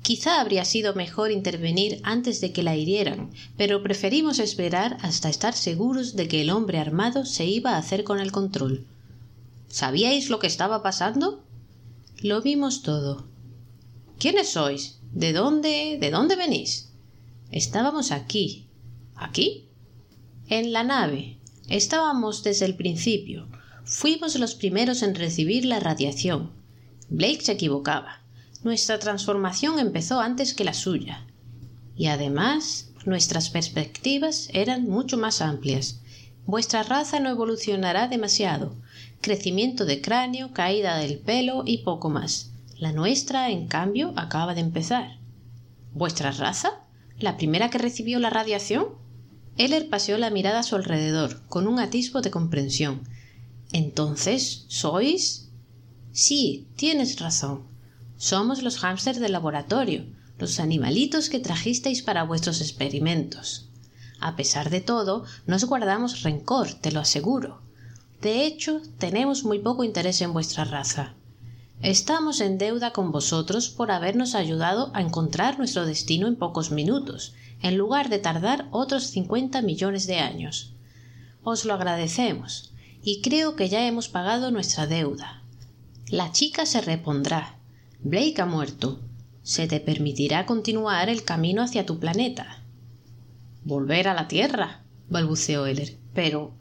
Quizá habría sido mejor intervenir antes de que la hirieran, pero preferimos esperar hasta estar seguros de que el hombre armado se iba a hacer con el control. ¿Sabíais lo que estaba pasando? Lo vimos todo. ¿Quiénes sois? ¿De dónde? ¿De dónde venís? Estábamos aquí. ¿Aquí? En la nave. Estábamos desde el principio. Fuimos los primeros en recibir la radiación. Blake se equivocaba. Nuestra transformación empezó antes que la suya. Y además, nuestras perspectivas eran mucho más amplias. Vuestra raza no evolucionará demasiado. Crecimiento de cráneo, caída del pelo y poco más. La nuestra, en cambio, acaba de empezar. ¿Vuestra raza? ¿La primera que recibió la radiación? Eller paseó la mirada a su alrededor, con un atisbo de comprensión. Entonces, ¿sois? Sí, tienes razón. Somos los hámsters del laboratorio, los animalitos que trajisteis para vuestros experimentos. A pesar de todo, nos guardamos rencor, te lo aseguro. De hecho, tenemos muy poco interés en vuestra raza. Estamos en deuda con vosotros por habernos ayudado a encontrar nuestro destino en pocos minutos, en lugar de tardar otros cincuenta millones de años. Os lo agradecemos, y creo que ya hemos pagado nuestra deuda. La chica se repondrá, Blake ha muerto. Se te permitirá continuar el camino hacia tu planeta. Volver a la Tierra, balbuceó Heller. Pero.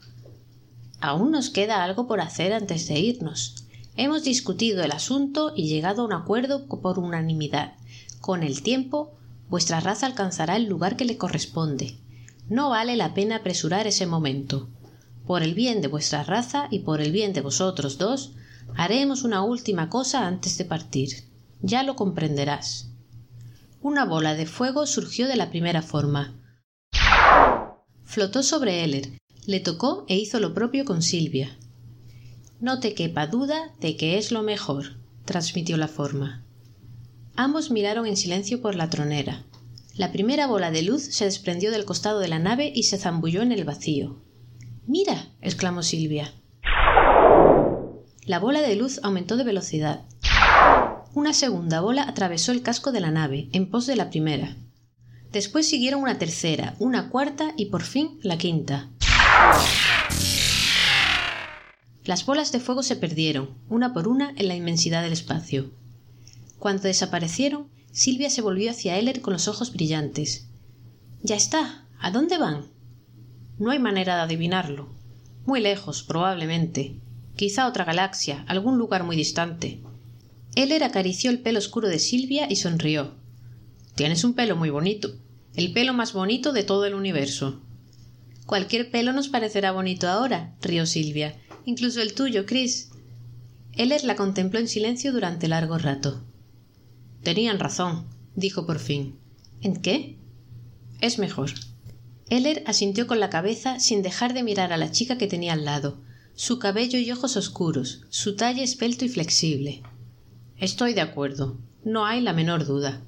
Aún nos queda algo por hacer antes de irnos. Hemos discutido el asunto y llegado a un acuerdo por unanimidad. Con el tiempo, vuestra raza alcanzará el lugar que le corresponde. No vale la pena apresurar ese momento. Por el bien de vuestra raza y por el bien de vosotros dos, haremos una última cosa antes de partir. Ya lo comprenderás. Una bola de fuego surgió de la primera forma. Flotó sobre Heller, le tocó e hizo lo propio con Silvia. No te quepa duda de que es lo mejor, transmitió la forma. Ambos miraron en silencio por la tronera. La primera bola de luz se desprendió del costado de la nave y se zambulló en el vacío. Mira. exclamó Silvia. La bola de luz aumentó de velocidad. Una segunda bola atravesó el casco de la nave, en pos de la primera. Después siguieron una tercera, una cuarta y por fin la quinta. Las bolas de fuego se perdieron, una por una, en la inmensidad del espacio. Cuando desaparecieron, Silvia se volvió hacia Heller con los ojos brillantes. Ya está. ¿A dónde van? No hay manera de adivinarlo. Muy lejos, probablemente. Quizá otra galaxia, algún lugar muy distante. Heller acarició el pelo oscuro de Silvia y sonrió. Tienes un pelo muy bonito. El pelo más bonito de todo el universo. Cualquier pelo nos parecerá bonito ahora, rió Silvia. Incluso el tuyo, Chris. Heller la contempló en silencio durante largo rato. Tenían razón, dijo por fin. ¿En qué? Es mejor. Heller asintió con la cabeza sin dejar de mirar a la chica que tenía al lado, su cabello y ojos oscuros, su talle esbelto y flexible. Estoy de acuerdo. No hay la menor duda.